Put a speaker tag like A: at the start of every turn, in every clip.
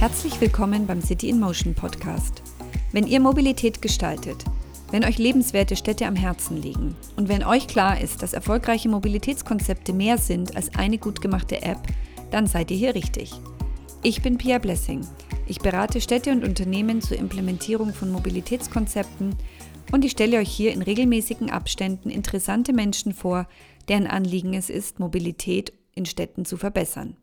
A: Herzlich willkommen beim City in Motion Podcast. Wenn ihr Mobilität gestaltet, wenn euch lebenswerte Städte am Herzen liegen und wenn euch klar ist, dass erfolgreiche Mobilitätskonzepte mehr sind als eine gut gemachte App, dann seid ihr hier richtig. Ich bin Pia Blessing. Ich berate Städte und Unternehmen zur Implementierung von Mobilitätskonzepten und ich stelle euch hier in regelmäßigen Abständen interessante Menschen vor, deren Anliegen es ist, Mobilität in Städten zu verbessern.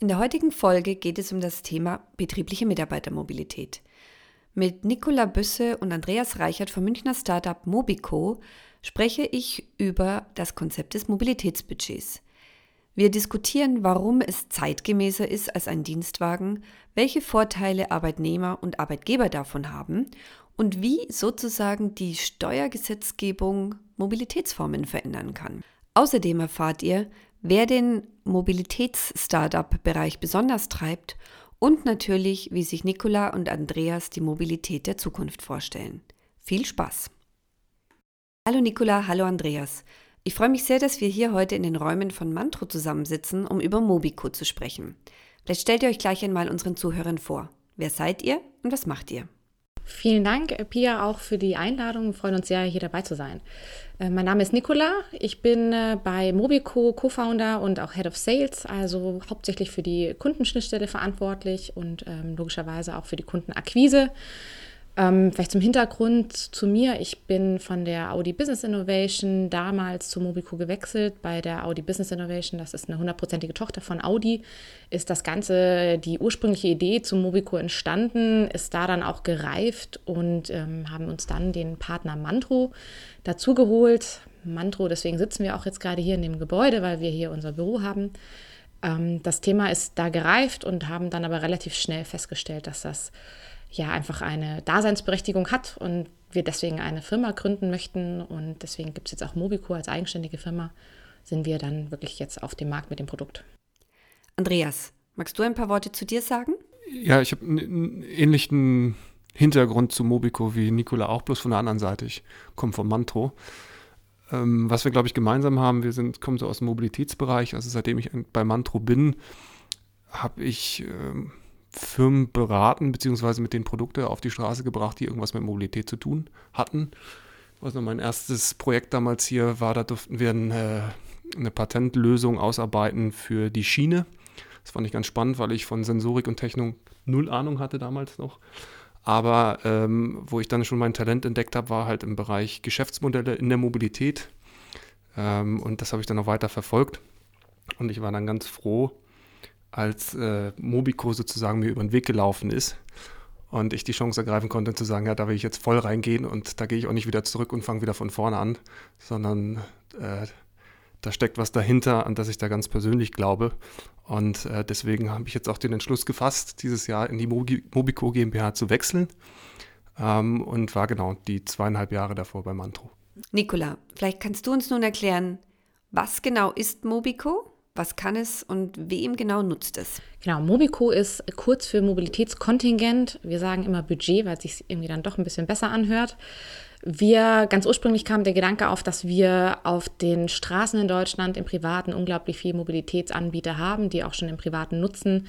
A: In der heutigen Folge geht es um das Thema betriebliche Mitarbeitermobilität. Mit Nicola Büsse und Andreas Reichert vom Münchner Startup Mobico spreche ich über das Konzept des Mobilitätsbudgets. Wir diskutieren, warum es zeitgemäßer ist als ein Dienstwagen, welche Vorteile Arbeitnehmer und Arbeitgeber davon haben und wie sozusagen die Steuergesetzgebung Mobilitätsformen verändern kann. Außerdem erfahrt ihr, wer den Mobilitäts-Startup-Bereich besonders treibt und natürlich, wie sich Nicola und Andreas die Mobilität der Zukunft vorstellen. Viel Spaß! Hallo Nicola, hallo Andreas. Ich freue mich sehr, dass wir hier heute in den Räumen von Mantro zusammensitzen, um über Mobico zu sprechen. Vielleicht stellt ihr euch gleich einmal unseren Zuhörern vor. Wer seid ihr und was macht ihr?
B: Vielen Dank, Pia, auch für die Einladung. Wir freuen uns sehr, hier dabei zu sein. Äh, mein Name ist Nicola. Ich bin äh, bei Mobico Co-Founder und auch Head of Sales, also hauptsächlich für die Kundenschnittstelle verantwortlich und ähm, logischerweise auch für die Kundenakquise. Ähm, vielleicht zum Hintergrund zu mir. Ich bin von der Audi Business Innovation damals zu Mobico gewechselt. Bei der Audi Business Innovation, das ist eine hundertprozentige Tochter von Audi, ist das Ganze, die ursprüngliche Idee zu Mobico entstanden, ist da dann auch gereift und ähm, haben uns dann den Partner Mantro dazugeholt. Mantro, deswegen sitzen wir auch jetzt gerade hier in dem Gebäude, weil wir hier unser Büro haben. Ähm, das Thema ist da gereift und haben dann aber relativ schnell festgestellt, dass das ja einfach eine Daseinsberechtigung hat und wir deswegen eine Firma gründen möchten und deswegen gibt es jetzt auch Mobico als eigenständige Firma, sind wir dann wirklich jetzt auf dem Markt mit dem Produkt.
A: Andreas, magst du ein paar Worte zu dir sagen?
C: Ja, ich habe einen ähnlichen Hintergrund zu Mobico wie Nicola auch, bloß von der anderen Seite. Ich komme vom Mantro. Ähm, was wir, glaube ich, gemeinsam haben, wir sind, kommen so aus dem Mobilitätsbereich. Also seitdem ich bei Mantro bin, habe ich ähm, Firmen beraten, beziehungsweise mit den Produkte auf die Straße gebracht, die irgendwas mit Mobilität zu tun hatten. Also mein erstes Projekt damals hier war, da durften wir eine, äh, eine Patentlösung ausarbeiten für die Schiene. Das fand ich ganz spannend, weil ich von Sensorik und Technik null Ahnung hatte damals noch. Aber ähm, wo ich dann schon mein Talent entdeckt habe, war halt im Bereich Geschäftsmodelle in der Mobilität. Ähm, und das habe ich dann noch weiter verfolgt. Und ich war dann ganz froh, als äh, Mobico sozusagen mir über den Weg gelaufen ist und ich die Chance ergreifen konnte zu sagen, ja, da will ich jetzt voll reingehen und da gehe ich auch nicht wieder zurück und fange wieder von vorne an, sondern äh, da steckt was dahinter, an das ich da ganz persönlich glaube. Und äh, deswegen habe ich jetzt auch den Entschluss gefasst, dieses Jahr in die Mobico GmbH zu wechseln ähm, und war genau die zweieinhalb Jahre davor bei Mantro.
A: Nicola, vielleicht kannst du uns nun erklären, was genau ist Mobico? Was kann es und wem genau nutzt es?
B: Genau, Mobico ist kurz für Mobilitätskontingent. Wir sagen immer Budget, weil es sich irgendwie dann doch ein bisschen besser anhört. Wir, ganz ursprünglich kam der Gedanke auf, dass wir auf den Straßen in Deutschland im Privaten unglaublich viele Mobilitätsanbieter haben, die auch schon im Privaten nutzen,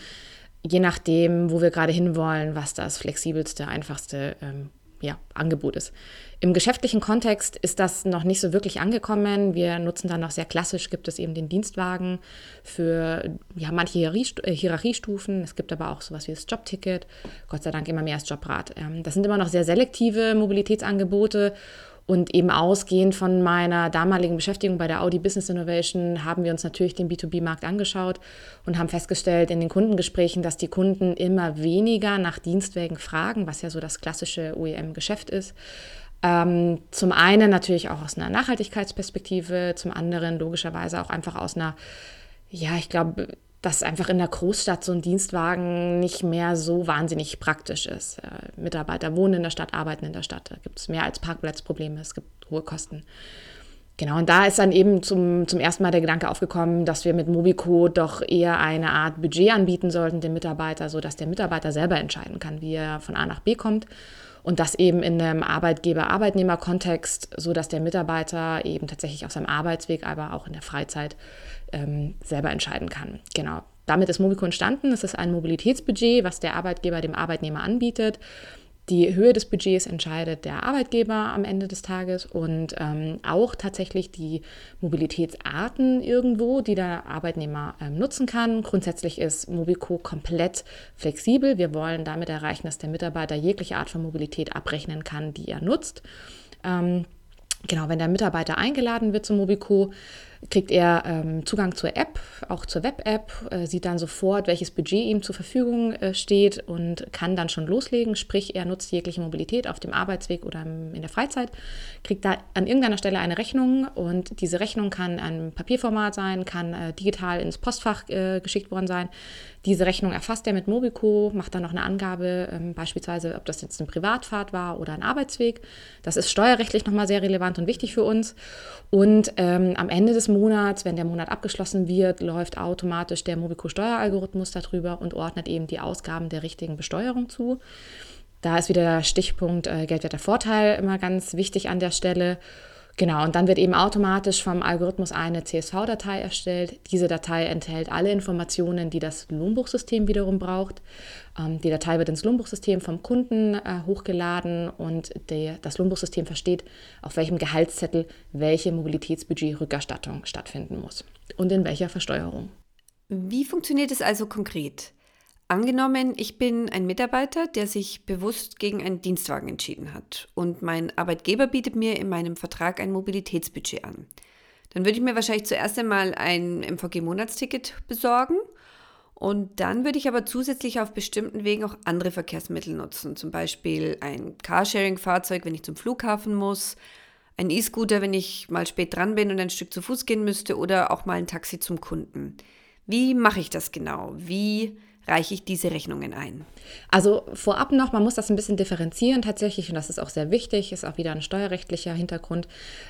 B: je nachdem, wo wir gerade hinwollen, was das flexibelste, einfachste ähm, ja, Angebot ist. Im geschäftlichen Kontext ist das noch nicht so wirklich angekommen. Wir nutzen dann noch sehr klassisch, gibt es eben den Dienstwagen für ja, manche Hierarchiestufen. Es gibt aber auch sowas wie das Jobticket, Gott sei Dank immer mehr als Jobrad. Ähm, das sind immer noch sehr selektive Mobilitätsangebote und eben ausgehend von meiner damaligen Beschäftigung bei der Audi Business Innovation haben wir uns natürlich den B2B-Markt angeschaut und haben festgestellt in den Kundengesprächen, dass die Kunden immer weniger nach Dienstwägen fragen, was ja so das klassische OEM-Geschäft ist. Ähm, zum einen natürlich auch aus einer Nachhaltigkeitsperspektive, zum anderen logischerweise auch einfach aus einer, ja, ich glaube, dass einfach in der Großstadt so ein Dienstwagen nicht mehr so wahnsinnig praktisch ist. Äh, Mitarbeiter wohnen in der Stadt, arbeiten in der Stadt. Da gibt es mehr als Parkplatzprobleme, es gibt hohe Kosten. Genau, und da ist dann eben zum, zum ersten Mal der Gedanke aufgekommen, dass wir mit Mobico doch eher eine Art Budget anbieten sollten dem Mitarbeiter, sodass der Mitarbeiter selber entscheiden kann, wie er von A nach B kommt. Und das eben in einem Arbeitgeber-Arbeitnehmer-Kontext, sodass der Mitarbeiter eben tatsächlich auf seinem Arbeitsweg, aber auch in der Freizeit ähm, selber entscheiden kann. Genau. damit ist Mobico entstanden. Es ist ein Mobilitätsbudget, was der Arbeitgeber dem Arbeitnehmer anbietet. Die Höhe des Budgets entscheidet der Arbeitgeber am Ende des Tages und ähm, auch tatsächlich die Mobilitätsarten irgendwo, die der Arbeitnehmer ähm, nutzen kann. Grundsätzlich ist Mobico komplett flexibel. Wir wollen damit erreichen, dass der Mitarbeiter jegliche Art von Mobilität abrechnen kann, die er nutzt. Ähm, genau, wenn der Mitarbeiter eingeladen wird zum Mobico, kriegt er ähm, Zugang zur App, auch zur Web-App, äh, sieht dann sofort, welches Budget ihm zur Verfügung äh, steht und kann dann schon loslegen. Sprich, er nutzt jegliche Mobilität auf dem Arbeitsweg oder im, in der Freizeit, kriegt da an irgendeiner Stelle eine Rechnung und diese Rechnung kann ein Papierformat sein, kann äh, digital ins Postfach äh, geschickt worden sein. Diese Rechnung erfasst er mit Mobico, macht dann noch eine Angabe, ähm, beispielsweise, ob das jetzt eine Privatfahrt war oder ein Arbeitsweg. Das ist steuerrechtlich nochmal sehr relevant und wichtig für uns. Und ähm, am Ende des Monats, wenn der Monat abgeschlossen wird, läuft automatisch der Mobico-Steueralgorithmus darüber und ordnet eben die Ausgaben der richtigen Besteuerung zu. Da ist wieder der Stichpunkt äh, geldwerter Vorteil immer ganz wichtig an der Stelle. Genau, und dann wird eben automatisch vom Algorithmus eine CSV-Datei erstellt. Diese Datei enthält alle Informationen, die das Lohnbuchsystem wiederum braucht. Ähm, die Datei wird ins Lohnbuchsystem vom Kunden äh, hochgeladen und der, das Lohnbuchsystem versteht, auf welchem Gehaltszettel welche Mobilitätsbudget-Rückerstattung stattfinden muss und in welcher Versteuerung.
A: Wie funktioniert es also konkret? Angenommen, ich bin ein Mitarbeiter, der sich bewusst gegen einen Dienstwagen entschieden hat und mein Arbeitgeber bietet mir in meinem Vertrag ein Mobilitätsbudget an. Dann würde ich mir wahrscheinlich zuerst einmal ein MVG-Monatsticket besorgen und dann würde ich aber zusätzlich auf bestimmten Wegen auch andere Verkehrsmittel nutzen, zum Beispiel ein Carsharing-Fahrzeug, wenn ich zum Flughafen muss, ein E-Scooter, wenn ich mal spät dran bin und ein Stück zu Fuß gehen müsste oder auch mal ein Taxi zum Kunden. Wie mache ich das genau? Wie reiche ich diese Rechnungen ein?
B: Also vorab noch, man muss das ein bisschen differenzieren tatsächlich und das ist auch sehr wichtig, ist auch wieder ein steuerrechtlicher Hintergrund.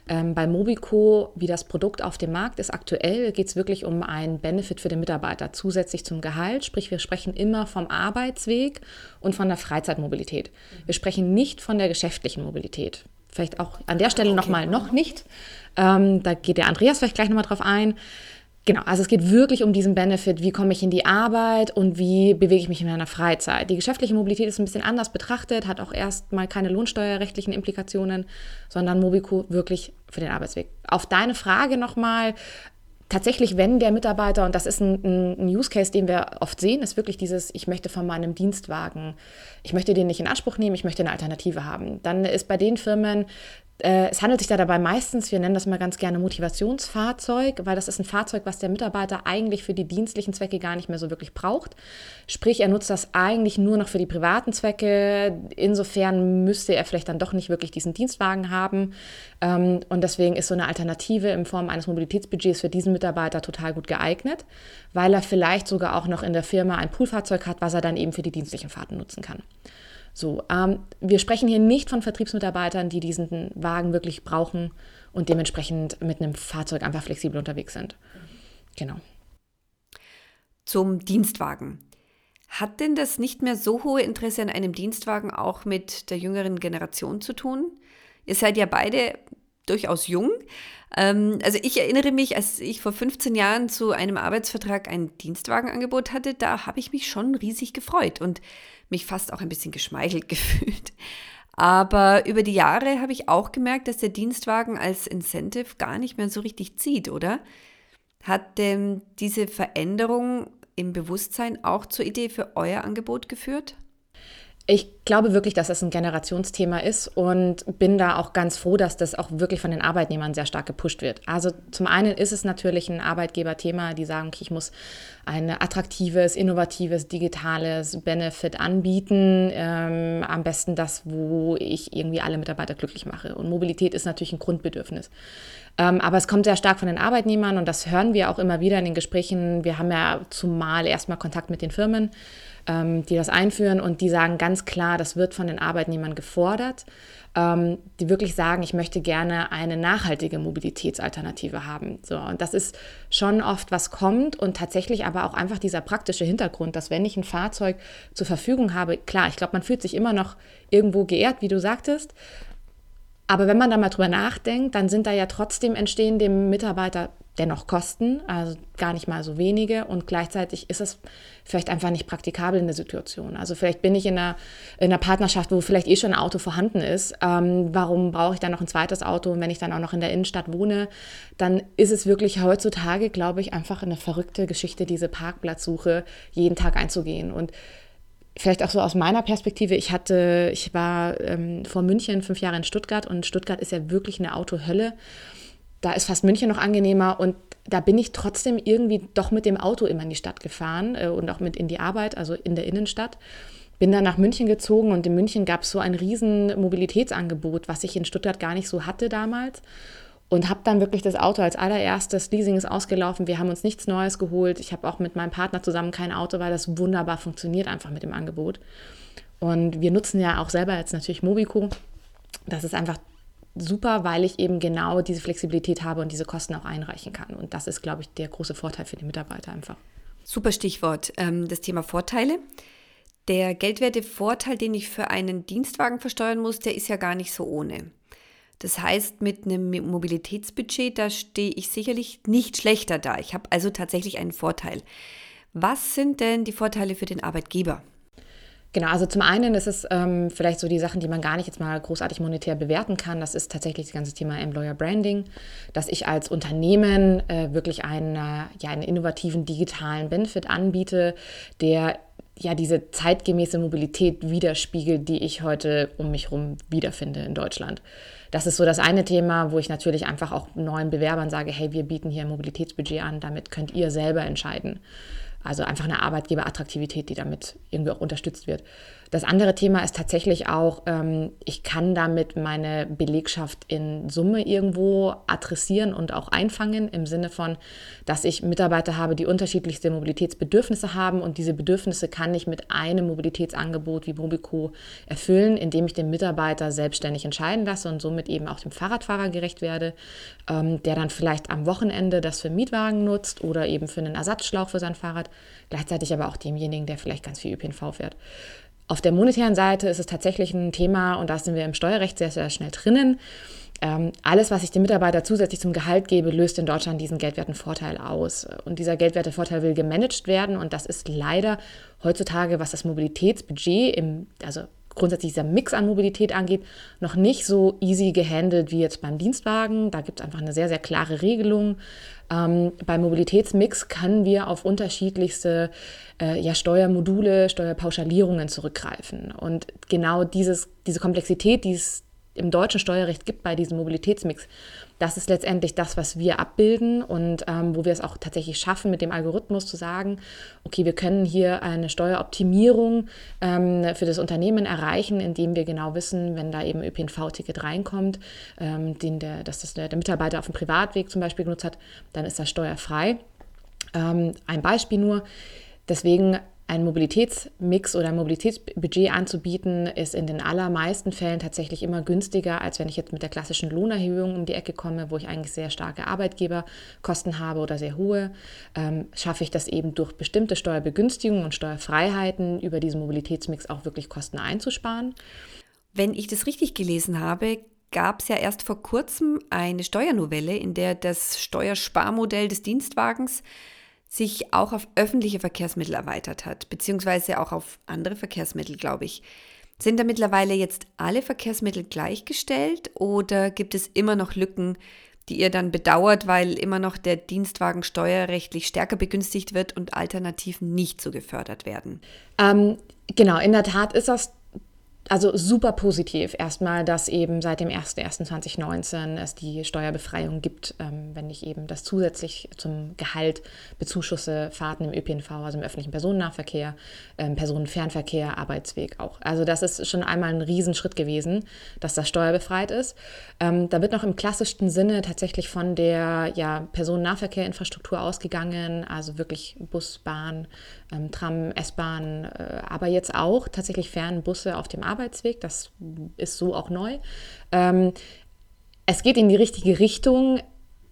B: Ähm, bei Mobico, wie das Produkt auf dem Markt ist aktuell, geht es wirklich um einen Benefit für den Mitarbeiter zusätzlich zum Gehalt. Sprich, wir sprechen immer vom Arbeitsweg und von der Freizeitmobilität. Wir sprechen nicht von der geschäftlichen Mobilität. Vielleicht auch an der Stelle okay. nochmal noch nicht. Ähm, da geht der Andreas vielleicht gleich nochmal drauf ein. Genau, also es geht wirklich um diesen Benefit, wie komme ich in die Arbeit und wie bewege ich mich in meiner Freizeit. Die geschäftliche Mobilität ist ein bisschen anders betrachtet, hat auch erstmal keine lohnsteuerrechtlichen Implikationen, sondern Mobico wirklich für den Arbeitsweg. Auf deine Frage nochmal, tatsächlich, wenn der Mitarbeiter, und das ist ein, ein, Use Case, den wir oft sehen, ist wirklich dieses, ich möchte von meinem Dienstwagen, ich möchte den nicht in Anspruch nehmen, ich möchte eine Alternative haben. Dann ist bei den Firmen es handelt sich da dabei meistens, wir nennen das mal ganz gerne Motivationsfahrzeug, weil das ist ein Fahrzeug, was der Mitarbeiter eigentlich für die dienstlichen Zwecke gar nicht mehr so wirklich braucht. Sprich, er nutzt das eigentlich nur noch für die privaten Zwecke. Insofern müsste er vielleicht dann doch nicht wirklich diesen Dienstwagen haben. Ähm, und deswegen ist so eine Alternative in Form eines Mobilitätsbudgets für diesen Mitarbeiter total gut geeignet, weil er vielleicht sogar auch noch in der Firma ein Poolfahrzeug hat, was er dann eben für die dienstlichen Fahrten nutzen kann. So, ähm, wir sprechen hier nicht von Vertriebsmitarbeitern, die diesen Wagen wirklich brauchen und dementsprechend mit einem Fahrzeug einfach flexibel unterwegs sind. Genau.
A: Zum Dienstwagen. Hat denn das nicht mehr so hohe Interesse an einem Dienstwagen auch mit der jüngeren Generation zu tun? Ihr seid ja beide durchaus jung. Ähm, also ich erinnere mich, als ich vor 15 Jahren zu einem Arbeitsvertrag ein Dienstwagenangebot hatte, da habe ich mich schon riesig gefreut und mich fast auch ein bisschen geschmeichelt gefühlt. Aber über die Jahre habe ich auch gemerkt, dass der Dienstwagen als Incentive gar nicht mehr so richtig zieht, oder? Hat denn diese Veränderung im Bewusstsein auch zur Idee für euer Angebot geführt?
B: Ich glaube wirklich, dass das ein Generationsthema ist und bin da auch ganz froh, dass das auch wirklich von den Arbeitnehmern sehr stark gepusht wird. Also zum einen ist es natürlich ein Arbeitgeberthema, die sagen, okay, ich muss ein attraktives, innovatives, digitales Benefit anbieten. Ähm, am besten das, wo ich irgendwie alle Mitarbeiter glücklich mache. Und Mobilität ist natürlich ein Grundbedürfnis. Ähm, aber es kommt sehr stark von den Arbeitnehmern und das hören wir auch immer wieder in den Gesprächen. Wir haben ja zumal erstmal Kontakt mit den Firmen ähm, die das einführen und die sagen ganz klar, das wird von den Arbeitnehmern gefordert, ähm, die wirklich sagen, ich möchte gerne eine nachhaltige Mobilitätsalternative haben. So, und das ist schon oft, was kommt und tatsächlich aber auch einfach dieser praktische Hintergrund, dass wenn ich ein Fahrzeug zur Verfügung habe, klar, ich glaube, man fühlt sich immer noch irgendwo geehrt, wie du sagtest, aber wenn man da mal drüber nachdenkt, dann sind da ja trotzdem entstehen dem Mitarbeiter dennoch kosten, also gar nicht mal so wenige und gleichzeitig ist es vielleicht einfach nicht praktikabel in der Situation. Also vielleicht bin ich in einer, in einer Partnerschaft, wo vielleicht eh schon ein Auto vorhanden ist. Ähm, warum brauche ich dann noch ein zweites Auto? Und wenn ich dann auch noch in der Innenstadt wohne, dann ist es wirklich heutzutage, glaube ich, einfach eine verrückte Geschichte, diese Parkplatzsuche jeden Tag einzugehen. Und vielleicht auch so aus meiner Perspektive, ich hatte, ich war ähm, vor München fünf Jahre in Stuttgart und Stuttgart ist ja wirklich eine Autohölle da ist fast München noch angenehmer und da bin ich trotzdem irgendwie doch mit dem Auto immer in die Stadt gefahren äh, und auch mit in die Arbeit, also in der Innenstadt. Bin dann nach München gezogen und in München gab es so ein riesen Mobilitätsangebot, was ich in Stuttgart gar nicht so hatte damals. Und habe dann wirklich das Auto als allererstes, Leasing ist ausgelaufen, wir haben uns nichts Neues geholt. Ich habe auch mit meinem Partner zusammen kein Auto, weil das wunderbar funktioniert einfach mit dem Angebot. Und wir nutzen ja auch selber jetzt natürlich Mobico. Das ist einfach super, weil ich eben genau diese Flexibilität habe und diese Kosten auch einreichen kann. Und das ist, glaube ich, der große Vorteil für die Mitarbeiter einfach.
A: Super Stichwort, ähm, das Thema Vorteile. Der geldwerte Vorteil, den ich für einen Dienstwagen versteuern muss, der ist ja gar nicht so ohne. Das heißt, mit einem Mobilitätsbudget, da stehe ich sicherlich nicht schlechter da. Ich habe also tatsächlich einen Vorteil. Was sind denn die Vorteile für den Arbeitgeber?
B: Genau, also zum einen ist es ähm, vielleicht so die Sachen, die man gar nicht jetzt mal großartig monetär bewerten kann. Das ist tatsächlich das ganze Thema Employer Branding, dass ich als Unternehmen äh, wirklich einen, ja, einen innovativen digitalen Benefit anbiete, der ja diese zeitgemäße Mobilität widerspiegelt, die ich heute um mich herum wiederfinde in Deutschland. Das ist so das eine Thema, wo ich natürlich einfach auch neuen Bewerbern sage, hey, wir bieten hier ein Mobilitätsbudget an, damit könnt ihr selber entscheiden. Also einfach eine Arbeitgeberattraktivität, die damit irgendwie auch unterstützt wird. Das andere Thema ist tatsächlich auch, ähm, ich kann damit meine Belegschaft in Summe irgendwo adressieren und auch einfangen, im Sinne von, dass ich Mitarbeiter habe, die unterschiedlichste Mobilitätsbedürfnisse haben und diese Bedürfnisse kann ich mit einem Mobilitätsangebot wie Mobico erfüllen, indem ich den Mitarbeiter selbstständig entscheiden lasse und somit eben auch dem Fahrradfahrer gerecht werde, ähm, der dann vielleicht am Wochenende das für Mietwagen nutzt oder eben für einen Ersatzschlauch für sein Fahrrad, gleichzeitig aber auch demjenigen, der vielleicht ganz viel ÖPNV fährt. Auf der monetären Seite ist es tatsächlich ein Thema, und da sind wir im Steuerrecht sehr, sehr schnell drinnen. Ähm, alles, was ich dem Mitarbeiter zusätzlich zum Gehalt gebe, löst in Deutschland diesen Geldwertenvorteil aus. Und dieser Geldwertevorteil will gemanagt werden. Und das ist leider heutzutage, was das Mobilitätsbudget, im, also grundsätzlich dieser Mix an Mobilität angeht, noch nicht so easy gehandelt wie jetzt beim Dienstwagen. Da gibt es einfach eine sehr, sehr klare Regelung. Ähm, beim Mobilitätsmix können wir auf unterschiedlichste äh, ja, Steuermodule, Steuerpauschalierungen zurückgreifen. Und genau dieses, diese Komplexität, die es im deutschen Steuerrecht gibt bei diesem Mobilitätsmix, das ist letztendlich das, was wir abbilden und ähm, wo wir es auch tatsächlich schaffen, mit dem Algorithmus zu sagen, okay, wir können hier eine Steueroptimierung ähm, für das Unternehmen erreichen, indem wir genau wissen, wenn da eben ÖPNV-Ticket reinkommt, ähm, den der, dass das der, der Mitarbeiter auf dem Privatweg zum Beispiel genutzt hat, dann ist das steuerfrei. Ähm, ein Beispiel nur. Deswegen ein Mobilitätsmix oder ein Mobilitätsbudget anzubieten, ist in den allermeisten Fällen tatsächlich immer günstiger, als wenn ich jetzt mit der klassischen Lohnerhöhung um die Ecke komme, wo ich eigentlich sehr starke Arbeitgeberkosten habe oder sehr hohe. Ähm, schaffe ich das eben durch bestimmte Steuerbegünstigungen und Steuerfreiheiten über diesen Mobilitätsmix auch wirklich Kosten einzusparen.
A: Wenn ich das richtig gelesen habe, gab es ja erst vor kurzem eine Steuernovelle, in der das Steuersparmodell des Dienstwagens sich auch auf öffentliche Verkehrsmittel erweitert hat, beziehungsweise auch auf andere Verkehrsmittel, glaube ich. Sind da mittlerweile jetzt alle Verkehrsmittel gleichgestellt oder gibt es immer noch Lücken, die ihr dann bedauert, weil immer noch der Dienstwagen steuerrechtlich stärker begünstigt wird und Alternativen nicht so gefördert werden?
B: Ähm, genau, in der Tat ist das also super positiv erstmal, dass eben seit dem 01.01.2019 es die Steuerbefreiung gibt, ähm, wenn ich eben das zusätzlich zum Gehalt bezuschusse Fahrten im ÖPNV, also im öffentlichen Personennahverkehr, ähm, Personenfernverkehr, Arbeitsweg auch. Also das ist schon einmal ein Riesenschritt gewesen, dass das steuerbefreit ist. Ähm, da wird noch im klassischsten Sinne tatsächlich von der ja, Personennahverkehrinfrastruktur ausgegangen, also wirklich Bus, Bahn, ähm, Tram, S-Bahn, äh, aber jetzt auch tatsächlich Fernbusse auf dem Arbeitsweg. Das ist so auch neu. Ähm, es geht in die richtige Richtung.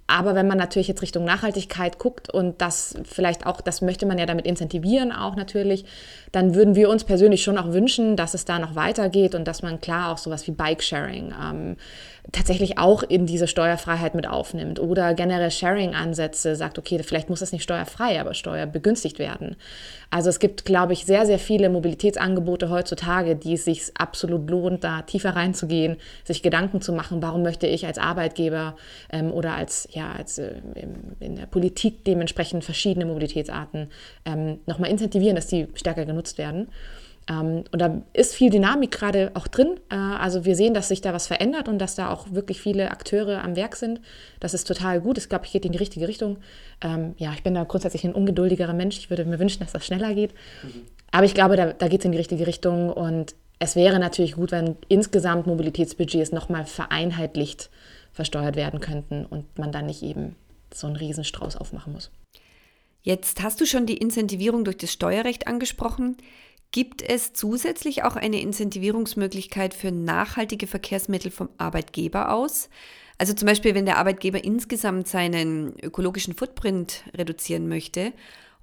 B: Aber wenn man natürlich jetzt Richtung Nachhaltigkeit guckt und das vielleicht auch, das möchte man ja damit incentivieren auch natürlich, dann würden wir uns persönlich schon auch wünschen, dass es da noch weitergeht und dass man klar auch sowas wie Bike-Sharing ähm, tatsächlich auch in diese Steuerfreiheit mit aufnimmt oder generell Sharing-Ansätze sagt, okay, vielleicht muss das nicht steuerfrei, aber steuerbegünstigt werden. Also es gibt, glaube ich, sehr, sehr viele Mobilitätsangebote heutzutage, die es sich absolut lohnt, da tiefer reinzugehen, sich Gedanken zu machen, warum möchte ich als Arbeitgeber ähm, oder als, ja, als äh, in der Politik dementsprechend verschiedene Mobilitätsarten ähm, nochmal incentivieren, dass die stärker genutzt werden. Ähm, und da ist viel Dynamik gerade auch drin. Äh, also wir sehen, dass sich da was verändert und dass da auch wirklich viele Akteure am Werk sind. Das ist total gut. Ich glaube, ich geht in die richtige Richtung. Ähm, ja, ich bin da grundsätzlich ein ungeduldigerer Mensch. Ich würde mir wünschen, dass das schneller geht. Mhm. Aber ich glaube, da, da geht es in die richtige Richtung. Und es wäre natürlich gut, wenn insgesamt Mobilitätsbudgets nochmal vereinheitlicht versteuert werden könnten und man dann nicht eben so einen Riesenstrauß aufmachen muss.
A: Jetzt hast du schon die Incentivierung durch das Steuerrecht angesprochen. Gibt es zusätzlich auch eine Incentivierungsmöglichkeit für nachhaltige Verkehrsmittel vom Arbeitgeber aus? Also zum Beispiel, wenn der Arbeitgeber insgesamt seinen ökologischen Footprint reduzieren möchte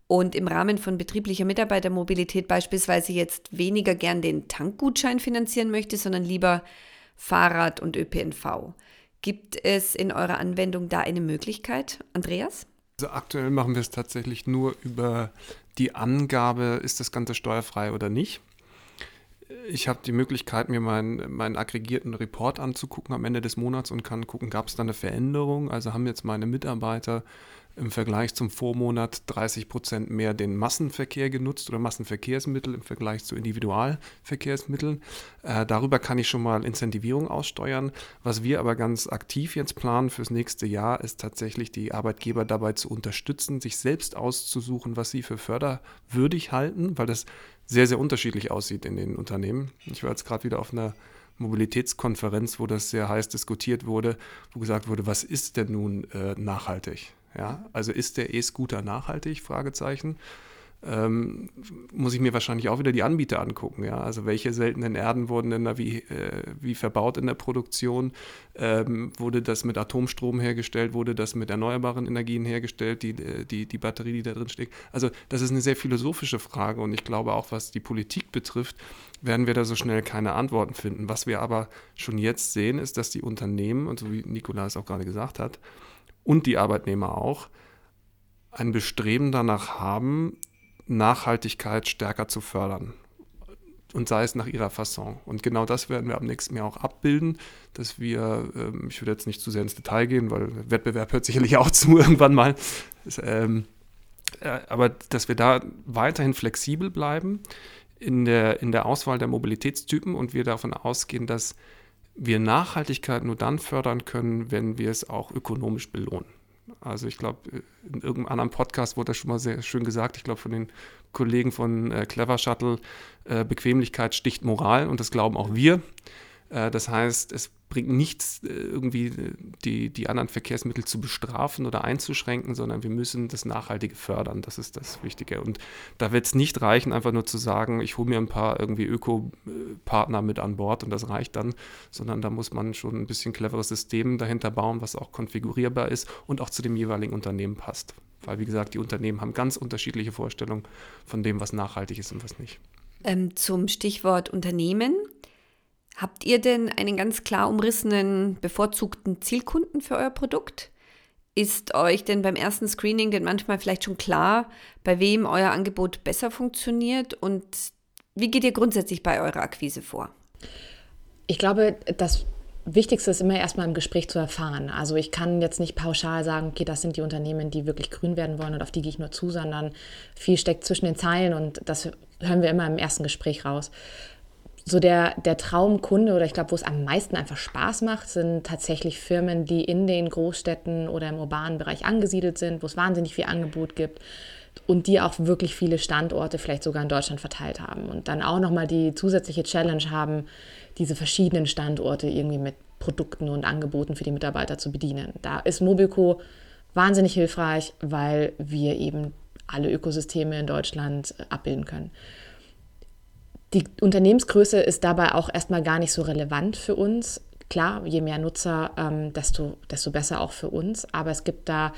A: und im Rahmen von betrieblicher Mitarbeitermobilität beispielsweise jetzt weniger gern den Tankgutschein finanzieren möchte, sondern lieber Fahrrad und ÖPNV. Gibt es in eurer Anwendung da eine Möglichkeit, Andreas?
C: Also aktuell machen wir es tatsächlich nur über die Angabe, ist das Ganze steuerfrei oder nicht. Ich habe die Möglichkeit, mir meinen, meinen aggregierten Report anzugucken am Ende des Monats und kann gucken, gab es da eine Veränderung? Also haben jetzt meine Mitarbeiter im Vergleich zum Vormonat 30 Prozent mehr den Massenverkehr genutzt oder Massenverkehrsmittel im Vergleich zu Individualverkehrsmitteln. Äh, darüber kann ich schon mal Incentivierung aussteuern. Was wir aber ganz aktiv jetzt planen fürs nächste Jahr, ist tatsächlich die Arbeitgeber dabei zu unterstützen, sich selbst auszusuchen, was sie für förderwürdig halten, weil das sehr, sehr unterschiedlich aussieht in den Unternehmen. Ich war jetzt gerade wieder auf einer Mobilitätskonferenz, wo das sehr heiß diskutiert wurde, wo gesagt wurde, was ist denn nun äh, nachhaltig? Ja, also ist der E-Scooter nachhaltig? Fragezeichen. Ähm, muss ich mir wahrscheinlich auch wieder die Anbieter angucken. Ja? Also welche seltenen Erden wurden denn da wie, äh, wie verbaut in der Produktion? Ähm, wurde das mit Atomstrom hergestellt? Wurde das mit erneuerbaren Energien hergestellt? Die, äh, die, die Batterie, die da drin steckt? Also das ist eine sehr philosophische Frage und ich glaube auch, was die Politik betrifft, werden wir da so schnell keine Antworten finden. Was wir aber schon jetzt sehen, ist, dass die Unternehmen, und so wie Nikolaus auch gerade gesagt hat, und die Arbeitnehmer auch ein Bestreben danach haben, Nachhaltigkeit stärker zu fördern. Und sei es nach ihrer Fasson. Und genau das werden wir am nächsten Jahr auch abbilden, dass wir, ähm, ich würde jetzt nicht zu sehr ins Detail gehen, weil Wettbewerb hört sicherlich auch zu irgendwann mal, ähm, äh, aber dass wir da weiterhin flexibel bleiben in der, in der Auswahl der Mobilitätstypen und wir davon ausgehen, dass wir Nachhaltigkeit nur dann fördern können, wenn wir es auch ökonomisch belohnen. Also ich glaube, in irgendeinem anderen Podcast wurde das schon mal sehr schön gesagt, ich glaube von den Kollegen von äh, Clever Shuttle, äh, Bequemlichkeit sticht Moral und das glauben auch wir. Äh, das heißt, es bringt nichts, äh, irgendwie äh, die, die anderen Verkehrsmittel zu bestrafen oder einzuschränken, sondern wir müssen das Nachhaltige fördern. Das ist das Wichtige. Und da wird es nicht reichen, einfach nur zu sagen, ich hole mir ein paar irgendwie Öko-Partner mit an Bord und das reicht dann, sondern da muss man schon ein bisschen cleveres System dahinter bauen, was auch konfigurierbar ist und auch zu dem jeweiligen Unternehmen passt. Weil, wie gesagt, die Unternehmen haben ganz unterschiedliche Vorstellungen von dem, was nachhaltig ist und was nicht.
A: Ähm, zum Stichwort Unternehmen. Habt ihr denn einen ganz klar umrissenen, bevorzugten Zielkunden für euer Produkt? Ist euch denn beim ersten Screening denn manchmal vielleicht schon klar, bei wem euer Angebot besser funktioniert? Und wie geht ihr grundsätzlich bei eurer Akquise vor?
B: Ich glaube, das Wichtigste ist immer erstmal im Gespräch zu erfahren. Also ich kann jetzt nicht pauschal sagen, okay, das sind die Unternehmen, die wirklich grün werden wollen und auf die gehe ich nur zu, sondern viel steckt zwischen den Zeilen und das hören wir immer im ersten Gespräch raus so der, der Traumkunde oder ich glaube, wo es am meisten einfach Spaß macht, sind tatsächlich Firmen, die in den Großstädten oder im urbanen Bereich angesiedelt sind, wo es wahnsinnig viel Angebot gibt und die auch wirklich viele Standorte vielleicht sogar in Deutschland verteilt haben und dann auch nochmal die zusätzliche Challenge haben, diese verschiedenen Standorte irgendwie mit Produkten und Angeboten für die Mitarbeiter zu bedienen. Da ist Mobilco wahnsinnig hilfreich, weil wir eben alle Ökosysteme in Deutschland abbilden können. Die Unternehmensgröße ist dabei auch erstmal gar nicht so relevant für uns. Klar, je mehr Nutzer, ähm, desto, desto besser auch für uns. Aber es gibt da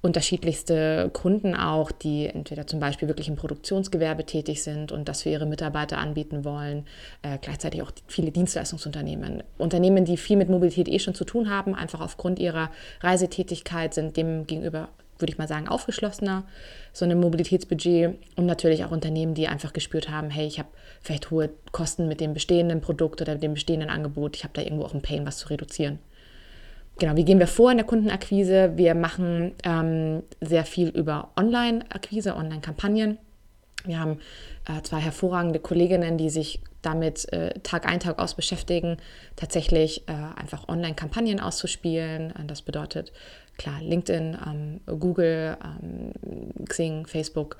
B: unterschiedlichste Kunden auch, die entweder zum Beispiel wirklich im Produktionsgewerbe tätig sind und das für ihre Mitarbeiter anbieten wollen. Äh, gleichzeitig auch viele Dienstleistungsunternehmen. Unternehmen, die viel mit Mobilität eh schon zu tun haben, einfach aufgrund ihrer Reisetätigkeit, sind dem gegenüber würde ich mal sagen, aufgeschlossener, so ein Mobilitätsbudget und natürlich auch Unternehmen, die einfach gespürt haben, hey, ich habe vielleicht hohe Kosten mit dem bestehenden Produkt oder dem bestehenden Angebot, ich habe da irgendwo auch ein Pain, was zu reduzieren. Genau, wie gehen wir vor in der Kundenakquise? Wir machen ähm, sehr viel über Online-Akquise, Online-Kampagnen. Wir haben äh, zwei hervorragende Kolleginnen, die sich damit äh, Tag ein, Tag aus beschäftigen, tatsächlich äh, einfach Online-Kampagnen auszuspielen. Äh, das bedeutet, klar, LinkedIn, ähm, Google, ähm, Xing, Facebook,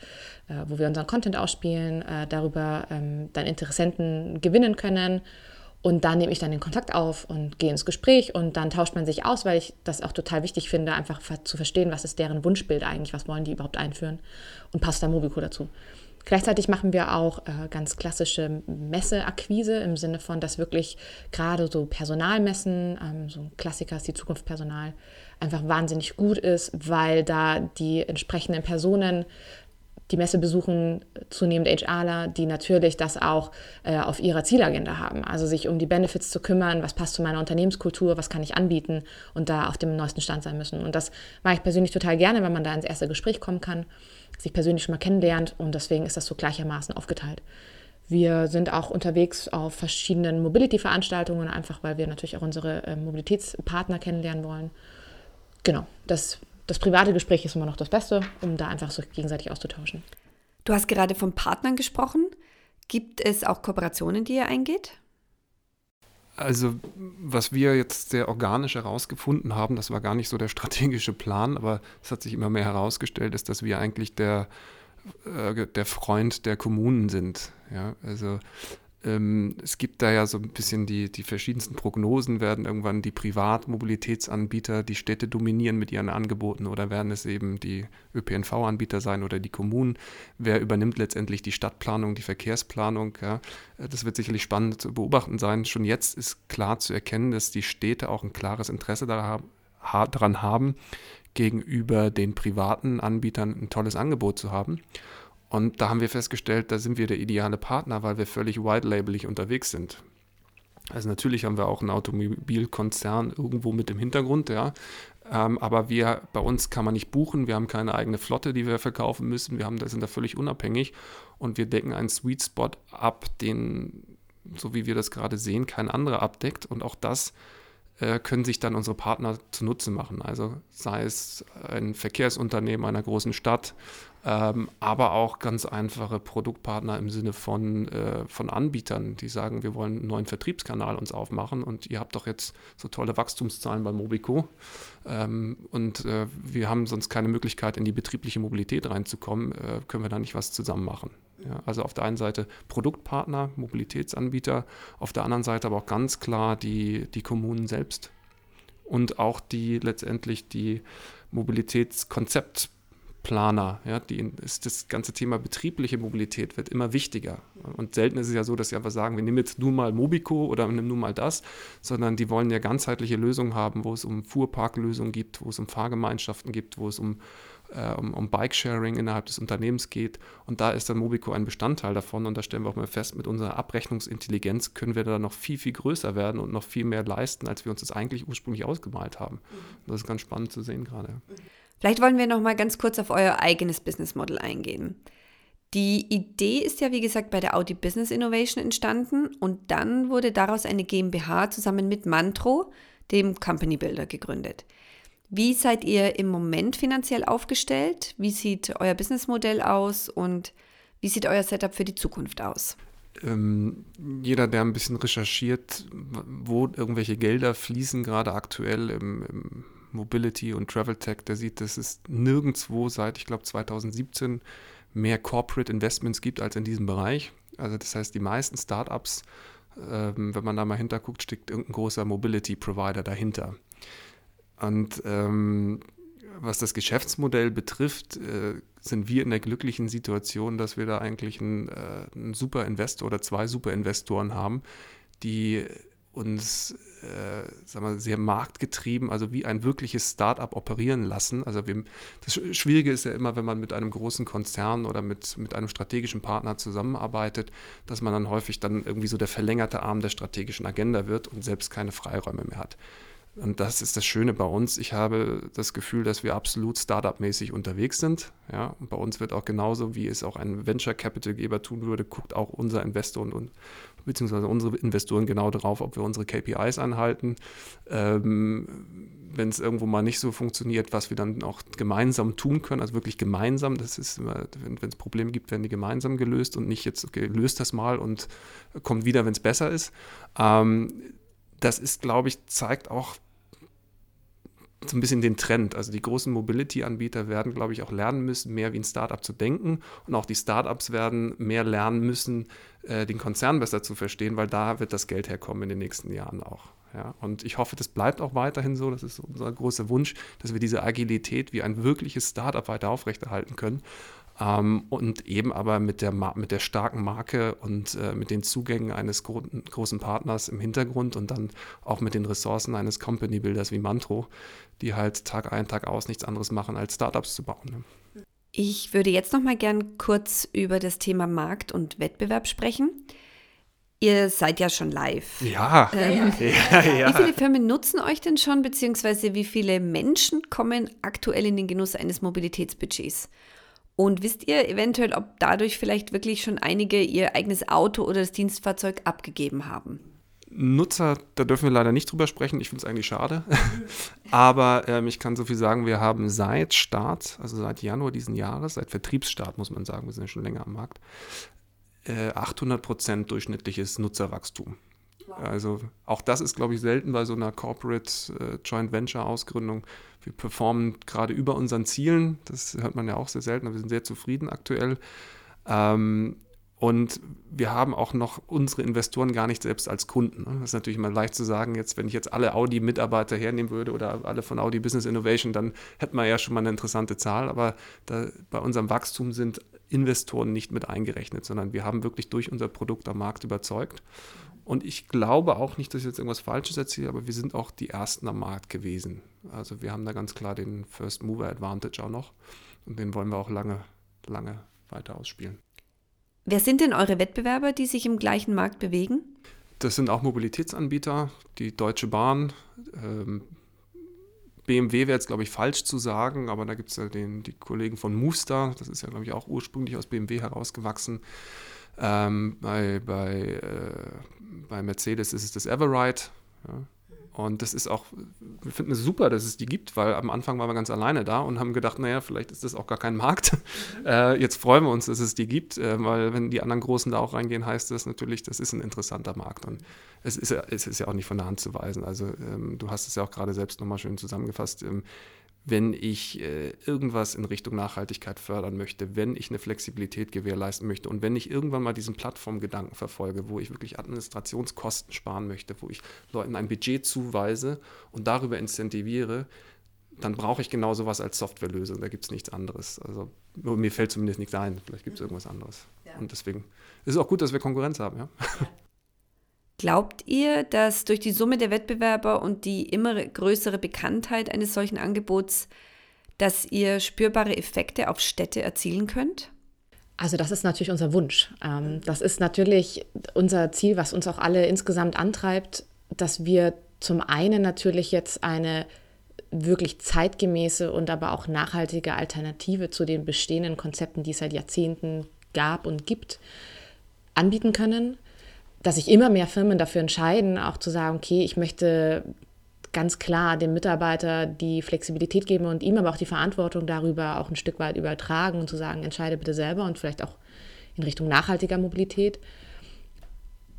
B: äh, wo wir unseren Content ausspielen, äh, darüber ähm, dann Interessenten gewinnen können und da nehme ich dann den Kontakt auf und gehe ins Gespräch und dann tauscht man sich aus, weil ich das auch total wichtig finde, einfach zu verstehen, was ist deren Wunschbild eigentlich, was wollen die überhaupt einführen und passt da Mobico dazu. Gleichzeitig machen wir auch äh, ganz klassische Messeakquise im Sinne von, dass wirklich gerade so Personalmessen, ähm, so ein Klassiker ist die Zukunft Personal, einfach wahnsinnig gut ist, weil da die entsprechenden Personen die Messe besuchen zunehmend HRler, die natürlich das auch äh, auf ihrer Zielagenda haben. Also sich um die Benefits zu kümmern, was passt zu meiner Unternehmenskultur, was kann ich anbieten und da auf dem neuesten Stand sein müssen. Und das mache ich persönlich total gerne, wenn man da ins erste Gespräch kommen kann, sich persönlich schon mal kennenlernt und deswegen ist das so gleichermaßen aufgeteilt. Wir sind auch unterwegs auf verschiedenen Mobility-Veranstaltungen, einfach weil wir natürlich auch unsere äh, Mobilitätspartner kennenlernen wollen. Genau, das das private Gespräch ist immer noch das Beste, um da einfach so gegenseitig auszutauschen.
A: Du hast gerade von Partnern gesprochen. Gibt es auch Kooperationen, die ihr eingeht?
C: Also, was wir jetzt sehr organisch herausgefunden haben, das war gar nicht so der strategische Plan, aber es hat sich immer mehr herausgestellt, ist, dass wir eigentlich der, äh, der Freund der Kommunen sind. Ja, also ähm, es gibt da ja so ein bisschen die, die verschiedensten Prognosen, werden irgendwann die Privatmobilitätsanbieter die Städte dominieren mit ihren Angeboten oder werden es eben die ÖPNV-Anbieter sein oder die Kommunen? Wer übernimmt letztendlich die Stadtplanung, die Verkehrsplanung? Ja? Äh, das wird sicherlich spannend zu beobachten sein. Schon jetzt ist klar zu erkennen, dass die Städte auch ein klares Interesse daran haben, gegenüber den privaten Anbietern ein tolles Angebot zu haben. Und da haben wir festgestellt, da sind wir der ideale Partner, weil wir völlig white-labelig unterwegs sind. Also natürlich haben wir auch einen Automobilkonzern irgendwo mit im Hintergrund, ja. Ähm, aber wir, bei uns kann man nicht buchen, wir haben keine eigene Flotte, die wir verkaufen müssen, wir haben, sind da völlig unabhängig und wir decken einen Sweet Spot ab, den, so wie wir das gerade sehen, kein anderer abdeckt. Und auch das äh, können sich dann unsere Partner zunutze machen. Also sei es ein Verkehrsunternehmen einer großen Stadt ähm, aber auch ganz einfache Produktpartner im Sinne von, äh, von Anbietern, die sagen, wir wollen einen neuen Vertriebskanal uns aufmachen und ihr habt doch jetzt so tolle Wachstumszahlen bei Mobico. Ähm, und äh, wir haben sonst keine Möglichkeit, in die betriebliche Mobilität reinzukommen, äh, können wir da nicht was zusammen machen. Ja, also auf der einen Seite Produktpartner, Mobilitätsanbieter, auf der anderen Seite aber auch ganz klar die, die Kommunen selbst. Und auch die letztendlich die Mobilitätskonzept Planer. Ja, die, ist das ganze Thema betriebliche Mobilität wird immer wichtiger. Und selten ist es ja so, dass sie einfach sagen, wir nehmen jetzt nur mal Mobico oder nehmen nur mal das, sondern die wollen ja ganzheitliche Lösungen haben, wo es um Fuhrparklösungen gibt, wo es um Fahrgemeinschaften gibt, wo es um, äh, um, um Bike-Sharing innerhalb des Unternehmens geht. Und da ist dann Mobico ein Bestandteil davon. Und da stellen wir auch mal fest, mit unserer Abrechnungsintelligenz können wir da noch viel, viel größer werden und noch viel mehr leisten, als wir uns das eigentlich ursprünglich ausgemalt haben. Das ist ganz spannend zu sehen gerade.
A: Vielleicht wollen wir noch mal ganz kurz auf euer eigenes Business Model eingehen. Die Idee ist ja, wie gesagt, bei der Audi Business Innovation entstanden und dann wurde daraus eine GmbH zusammen mit Mantro, dem Company Builder, gegründet. Wie seid ihr im Moment finanziell aufgestellt? Wie sieht euer Businessmodell aus und wie sieht euer Setup für die Zukunft aus?
C: Ähm, jeder, der ein bisschen recherchiert, wo irgendwelche Gelder fließen, gerade aktuell im, im Mobility und Travel Tech, der sieht, dass es nirgendwo seit, ich glaube, 2017 mehr Corporate Investments gibt als in diesem Bereich. Also das heißt, die meisten Startups, ähm, wenn man da mal hinterguckt, steckt irgendein großer Mobility Provider dahinter. Und ähm, was das Geschäftsmodell betrifft, äh, sind wir in der glücklichen Situation, dass wir da eigentlich einen, äh, einen super Investor oder zwei super Investoren haben, die uns äh, sagen wir, sehr marktgetrieben, also wie ein wirkliches Start-up operieren lassen. Also wir, das Schwierige ist ja immer, wenn man mit einem großen Konzern oder mit, mit einem strategischen Partner zusammenarbeitet, dass man dann häufig dann irgendwie so der verlängerte Arm der strategischen Agenda wird und selbst keine Freiräume mehr hat. Und das ist das Schöne bei uns. Ich habe das Gefühl, dass wir absolut Startup-mäßig unterwegs sind. Ja, und bei uns wird auch genauso, wie es auch ein Venture Capital-Geber tun würde, guckt auch unser Investor und, und beziehungsweise unsere Investoren genau darauf, ob wir unsere KPIs anhalten. Ähm, wenn es irgendwo mal nicht so funktioniert, was wir dann auch gemeinsam tun können, also wirklich gemeinsam, das ist immer, wenn es Probleme gibt, werden die gemeinsam gelöst und nicht jetzt, okay, löst das mal und kommt wieder, wenn es besser ist. Ähm, das ist, glaube ich, zeigt auch so ein bisschen den Trend. Also die großen Mobility-Anbieter werden, glaube ich, auch lernen müssen, mehr wie ein Startup zu denken. Und auch die Startups werden mehr lernen müssen, äh, den Konzern besser zu verstehen, weil da wird das Geld herkommen in den nächsten Jahren auch. Ja, und ich hoffe, das bleibt auch weiterhin so. Das ist unser großer Wunsch, dass wir diese Agilität wie ein wirkliches Startup weiter aufrechterhalten können. Ähm, und eben aber mit der, mit der starken Marke und äh, mit den Zugängen eines gro großen Partners im Hintergrund und dann auch mit den Ressourcen eines Company-Builders wie Mantro, die halt Tag ein, Tag aus nichts anderes machen, als Startups zu bauen. Ne?
A: Ich würde jetzt noch mal gern kurz über das Thema Markt und Wettbewerb sprechen. Ihr seid ja schon live.
C: Ja. Ähm,
A: ja, ja. Wie viele Firmen nutzen euch denn schon, beziehungsweise wie viele Menschen kommen aktuell in den Genuss eines Mobilitätsbudgets? Und wisst ihr eventuell, ob dadurch vielleicht wirklich schon einige ihr eigenes Auto oder das Dienstfahrzeug abgegeben haben?
C: Nutzer, da dürfen wir leider nicht drüber sprechen. Ich finde es eigentlich schade. Aber ähm, ich kann so viel sagen, wir haben seit Start, also seit Januar diesen Jahres, seit Vertriebsstart muss man sagen, wir sind ja schon länger am Markt, äh, 800 Prozent durchschnittliches Nutzerwachstum. Also auch das ist, glaube ich, selten bei so einer Corporate äh, Joint Venture Ausgründung. Wir performen gerade über unseren Zielen. Das hört man ja auch sehr selten, aber wir sind sehr zufrieden aktuell. Ähm, und wir haben auch noch unsere Investoren gar nicht selbst als Kunden. Ne? Das ist natürlich immer leicht zu sagen, jetzt, wenn ich jetzt alle Audi-Mitarbeiter hernehmen würde oder alle von Audi Business Innovation, dann hätten wir ja schon mal eine interessante Zahl. Aber da, bei unserem Wachstum sind Investoren nicht mit eingerechnet, sondern wir haben wirklich durch unser Produkt am Markt überzeugt. Und ich glaube auch nicht, dass ich jetzt irgendwas Falsches erzähle, aber wir sind auch die Ersten am Markt gewesen. Also wir haben da ganz klar den First Mover Advantage auch noch. Und den wollen wir auch lange, lange weiter ausspielen.
A: Wer sind denn eure Wettbewerber, die sich im gleichen Markt bewegen?
C: Das sind auch Mobilitätsanbieter, die Deutsche Bahn. Ähm, BMW wäre jetzt, glaube ich, falsch zu sagen, aber da gibt es ja den, die Kollegen von Mooster, das ist ja, glaube ich, auch ursprünglich aus BMW herausgewachsen. Ähm, bei, bei, äh, bei Mercedes ist es das Everride. Ja. Und das ist auch, wir finden es super, dass es die gibt, weil am Anfang waren wir ganz alleine da und haben gedacht, naja, vielleicht ist das auch gar kein Markt. äh, jetzt freuen wir uns, dass es die gibt, äh, weil wenn die anderen Großen da auch reingehen, heißt das natürlich, das ist ein interessanter Markt. Und es ist, es ist ja auch nicht von der Hand zu weisen. Also ähm, du hast es ja auch gerade selbst nochmal schön zusammengefasst. Ähm, wenn ich äh, irgendwas in Richtung Nachhaltigkeit fördern möchte, wenn ich eine Flexibilität gewährleisten möchte und wenn ich irgendwann mal diesen Plattformgedanken verfolge, wo ich wirklich Administrationskosten sparen möchte, wo ich Leuten ein Budget zuweise und darüber incentiviere, dann brauche ich genau sowas als Softwarelösung. Da gibt es nichts anderes. Also mir fällt zumindest nichts ein. Vielleicht gibt es irgendwas anderes. Ja. Und deswegen ist es auch gut, dass wir Konkurrenz haben. Ja?
A: Glaubt ihr, dass durch die Summe der Wettbewerber und die immer größere Bekanntheit eines solchen Angebots, dass ihr spürbare Effekte auf Städte erzielen könnt?
B: Also das ist natürlich unser Wunsch. Ähm, das ist natürlich unser Ziel, was uns auch alle insgesamt antreibt, dass wir zum einen natürlich jetzt eine wirklich zeitgemäße und aber auch nachhaltige Alternative zu den bestehenden Konzepten, die es seit Jahrzehnten gab und gibt, anbieten können dass sich immer mehr Firmen dafür entscheiden, auch zu sagen, okay, ich möchte ganz klar dem Mitarbeiter die Flexibilität geben und ihm aber auch die Verantwortung darüber auch ein Stück weit übertragen und zu sagen, entscheide bitte selber und vielleicht auch in Richtung nachhaltiger Mobilität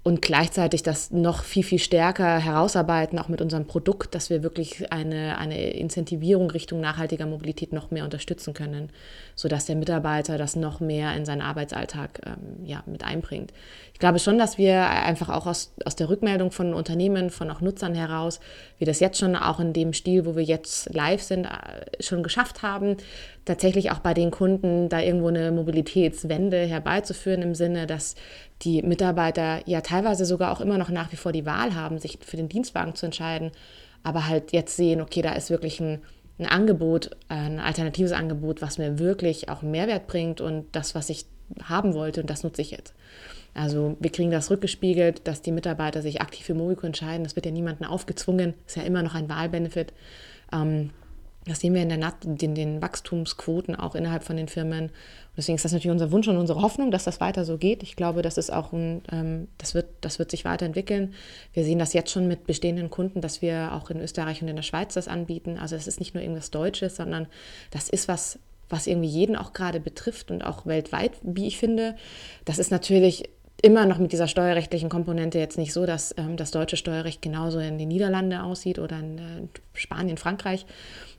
B: und gleichzeitig das noch viel, viel stärker herausarbeiten, auch mit unserem Produkt, dass wir wirklich eine, eine Incentivierung Richtung nachhaltiger Mobilität noch mehr unterstützen können, sodass der Mitarbeiter das noch mehr in seinen Arbeitsalltag ähm, ja, mit einbringt. Ich glaube schon, dass wir einfach auch aus, aus der Rückmeldung von Unternehmen, von auch Nutzern heraus, wir das jetzt schon auch in dem Stil, wo wir jetzt live sind, äh, schon geschafft haben, tatsächlich auch bei den Kunden da irgendwo eine Mobilitätswende herbeizuführen im Sinne, dass die Mitarbeiter ja teilweise sogar auch immer noch nach wie vor die Wahl haben, sich für den Dienstwagen zu entscheiden, aber halt jetzt sehen, okay, da ist wirklich ein, ein Angebot, ein alternatives Angebot, was mir wirklich auch Mehrwert bringt und das, was ich haben wollte und das nutze ich jetzt. Also wir kriegen das rückgespiegelt, dass die Mitarbeiter sich aktiv für Mobico entscheiden. Das wird ja niemandem aufgezwungen, ist ja immer noch ein Wahlbenefit. Ähm, das sehen wir in, der, in den Wachstumsquoten auch innerhalb von den Firmen. Und deswegen ist das natürlich unser Wunsch und unsere Hoffnung, dass das weiter so geht. Ich glaube, das ist auch ein, ähm, das, wird, das wird sich weiterentwickeln. Wir sehen das jetzt schon mit bestehenden Kunden, dass wir auch in Österreich und in der Schweiz das anbieten. Also es ist nicht nur irgendwas Deutsches, sondern das ist was, was irgendwie jeden auch gerade betrifft und auch weltweit, wie ich finde. Das ist natürlich immer noch mit dieser steuerrechtlichen Komponente jetzt nicht so, dass ähm, das deutsche Steuerrecht genauso in den Niederlanden aussieht oder in äh, Spanien, Frankreich.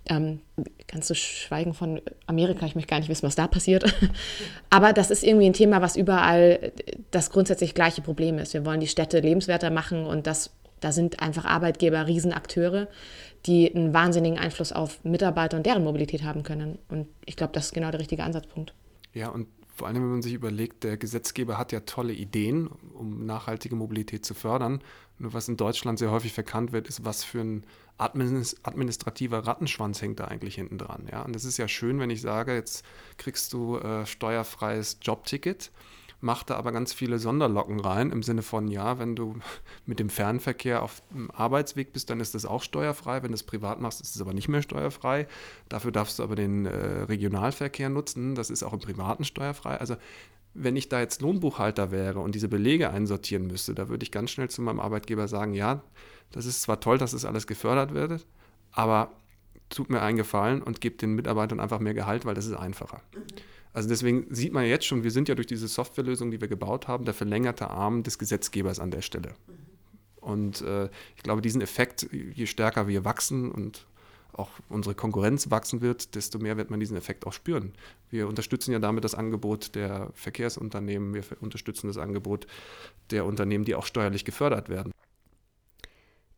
B: Ähm, ganz zu schweigen von Amerika, ich möchte gar nicht wissen, was da passiert. Aber das ist irgendwie ein Thema, was überall das grundsätzlich gleiche Problem ist. Wir wollen die Städte lebenswerter machen und das, da sind einfach Arbeitgeber Riesenakteure, die einen wahnsinnigen Einfluss auf Mitarbeiter und deren Mobilität haben können. Und ich glaube, das ist genau der richtige Ansatzpunkt.
C: Ja, und vor allem, wenn man sich überlegt, der Gesetzgeber hat ja tolle Ideen, um nachhaltige Mobilität zu fördern. Nur was in Deutschland sehr häufig verkannt wird, ist, was für ein administrativer Rattenschwanz hängt da eigentlich hinten dran. Ja? Und das ist ja schön, wenn ich sage, jetzt kriegst du äh, steuerfreies Jobticket macht da aber ganz viele Sonderlocken rein, im Sinne von, ja, wenn du mit dem Fernverkehr auf dem Arbeitsweg bist, dann ist das auch steuerfrei. Wenn du es privat machst, ist es aber nicht mehr steuerfrei. Dafür darfst du aber den äh, Regionalverkehr nutzen. Das ist auch im Privaten steuerfrei. Also wenn ich da jetzt Lohnbuchhalter wäre und diese Belege einsortieren müsste, da würde ich ganz schnell zu meinem Arbeitgeber sagen, ja, das ist zwar toll, dass das alles gefördert wird, aber tut mir einen Gefallen und gebt den Mitarbeitern einfach mehr Gehalt, weil das ist einfacher. Mhm. Also deswegen sieht man jetzt schon, wir sind ja durch diese Softwarelösung, die wir gebaut haben, der verlängerte Arm des Gesetzgebers an der Stelle. Und äh, ich glaube, diesen Effekt, je stärker wir wachsen und auch unsere Konkurrenz wachsen wird, desto mehr wird man diesen Effekt auch spüren. Wir unterstützen ja damit das Angebot der Verkehrsunternehmen, wir unterstützen das Angebot der Unternehmen, die auch steuerlich gefördert werden.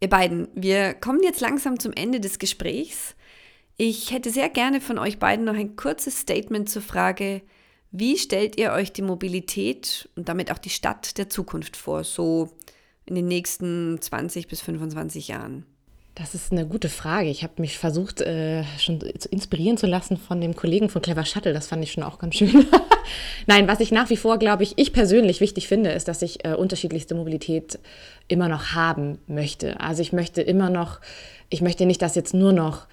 A: Ihr beiden, wir kommen jetzt langsam zum Ende des Gesprächs. Ich hätte sehr gerne von euch beiden noch ein kurzes Statement zur Frage, wie stellt ihr euch die Mobilität und damit auch die Stadt der Zukunft vor, so in den nächsten 20 bis 25 Jahren?
B: Das ist eine gute Frage. Ich habe mich versucht, äh, schon zu inspirieren zu lassen von dem Kollegen von Clever Shuttle. Das fand ich schon auch ganz schön. Nein, was ich nach wie vor, glaube ich, ich persönlich wichtig finde, ist, dass ich äh, unterschiedlichste Mobilität immer noch haben möchte. Also ich möchte immer noch, ich möchte nicht, dass jetzt nur noch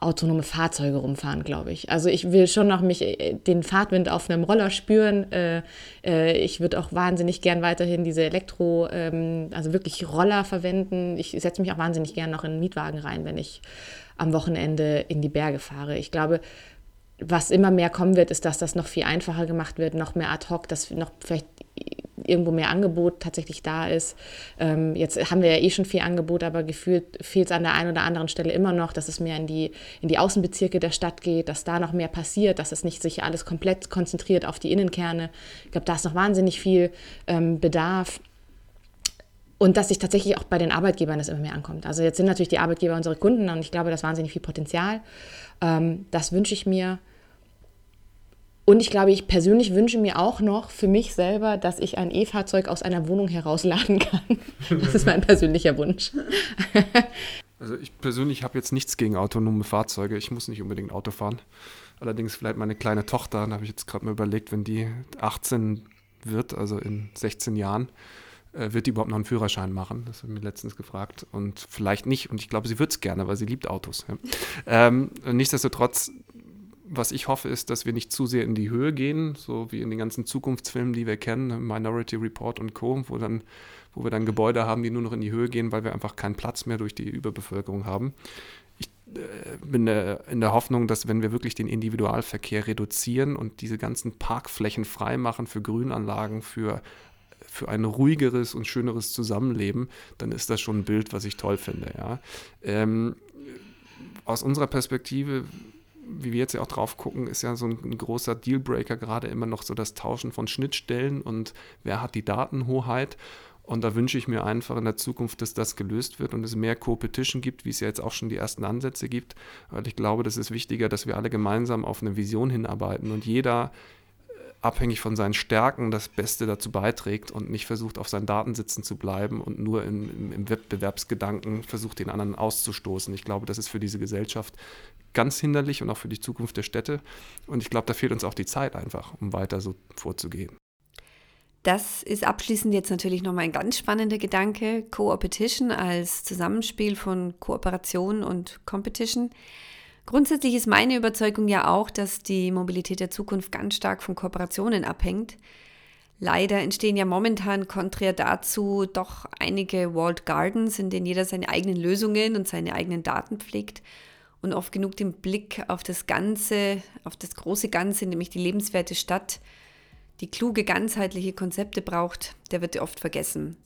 B: autonome Fahrzeuge rumfahren, glaube ich. Also ich will schon noch mich äh, den Fahrtwind auf einem Roller spüren. Äh, äh, ich würde auch wahnsinnig gern weiterhin diese Elektro, ähm, also wirklich Roller verwenden. Ich setze mich auch wahnsinnig gern noch in einen Mietwagen rein, wenn ich am Wochenende in die Berge fahre. Ich glaube, was immer mehr kommen wird, ist, dass das noch viel einfacher gemacht wird, noch mehr ad hoc, dass noch vielleicht irgendwo mehr Angebot tatsächlich da ist. Ähm, jetzt haben wir ja eh schon viel Angebot, aber gefühlt fehlt es an der einen oder anderen Stelle immer noch, dass es mehr in die, in die Außenbezirke der Stadt geht, dass da noch mehr passiert, dass es nicht sich alles komplett konzentriert auf die Innenkerne. Ich glaube, da ist noch wahnsinnig viel ähm, Bedarf. Und dass sich tatsächlich auch bei den Arbeitgebern das immer mehr ankommt. Also jetzt sind natürlich die Arbeitgeber unsere Kunden und ich glaube, das ist wahnsinnig viel Potenzial. Ähm, das wünsche ich mir. Und ich glaube, ich persönlich wünsche mir auch noch für mich selber, dass ich ein E-Fahrzeug aus einer Wohnung herausladen kann. Das ist mein persönlicher Wunsch.
C: Also ich persönlich habe jetzt nichts gegen autonome Fahrzeuge. Ich muss nicht unbedingt Auto fahren. Allerdings vielleicht meine kleine Tochter, da habe ich jetzt gerade mal überlegt, wenn die 18 wird, also in 16 Jahren, äh, wird die überhaupt noch einen Führerschein machen? Das habe ich mir letztens gefragt. Und vielleicht nicht. Und ich glaube, sie wird es gerne, weil sie liebt Autos. Ja. Ähm, nichtsdestotrotz was ich hoffe, ist, dass wir nicht zu sehr in die Höhe gehen, so wie in den ganzen Zukunftsfilmen, die wir kennen, Minority Report und Co., wo, dann, wo wir dann Gebäude haben, die nur noch in die Höhe gehen, weil wir einfach keinen Platz mehr durch die Überbevölkerung haben. Ich äh, bin in der Hoffnung, dass wenn wir wirklich den Individualverkehr reduzieren und diese ganzen Parkflächen freimachen für Grünanlagen, für für ein ruhigeres und schöneres Zusammenleben, dann ist das schon ein Bild, was ich toll finde. Ja. Ähm, aus unserer Perspektive wie wir jetzt ja auch drauf gucken, ist ja so ein, ein, großer Dealbreaker gerade immer noch so das Tauschen von Schnittstellen und wer hat die Datenhoheit. Und da wünsche ich mir einfach in der Zukunft, dass das gelöst wird und es mehr Co-Petition gibt, wie es ja jetzt auch schon die ersten Ansätze gibt. Weil ich glaube, das ist wichtiger, dass wir alle gemeinsam auf eine Vision hinarbeiten und jeder abhängig von seinen Stärken das Beste dazu beiträgt und nicht versucht, auf seinen Daten sitzen zu bleiben und nur im, im, im Wettbewerbsgedanken versucht, den anderen auszustoßen. Ich glaube, das ist für diese Gesellschaft ganz hinderlich und auch für die Zukunft der Städte. Und ich glaube, da fehlt uns auch die Zeit einfach, um weiter so vorzugehen.
A: Das ist abschließend jetzt natürlich nochmal ein ganz spannender Gedanke. Co-Opetition als Zusammenspiel von Kooperation und Competition. Grundsätzlich ist meine Überzeugung ja auch, dass die Mobilität der Zukunft ganz stark von Kooperationen abhängt. Leider entstehen ja momentan konträr dazu doch einige Walled Gardens, in denen jeder seine eigenen Lösungen und seine eigenen Daten pflegt und oft genug den Blick auf das Ganze, auf das große Ganze, nämlich die lebenswerte Stadt, die kluge, ganzheitliche Konzepte braucht, der wird oft vergessen.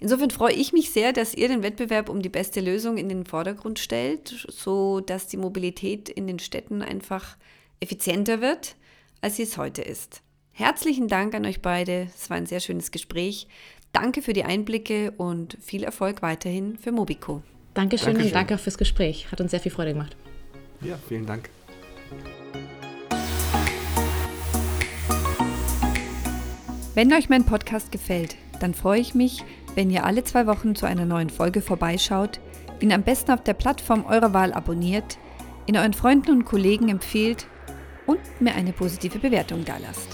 A: Insofern freue ich mich sehr, dass ihr den Wettbewerb um die beste Lösung in den Vordergrund stellt, so dass die Mobilität in den Städten einfach effizienter wird, als sie es heute ist. Herzlichen Dank an euch beide. Es war ein sehr schönes Gespräch. Danke für die Einblicke und viel Erfolg weiterhin für Mobico.
B: Dankeschön, Dankeschön. und danke fürs Gespräch. Hat uns sehr viel Freude gemacht.
C: Ja, vielen Dank.
A: Wenn euch mein Podcast gefällt, dann freue ich mich, wenn ihr alle zwei Wochen zu einer neuen Folge vorbeischaut, ihn am besten auf der Plattform eurer Wahl abonniert, ihn euren Freunden und Kollegen empfiehlt und mir eine positive Bewertung dalasst.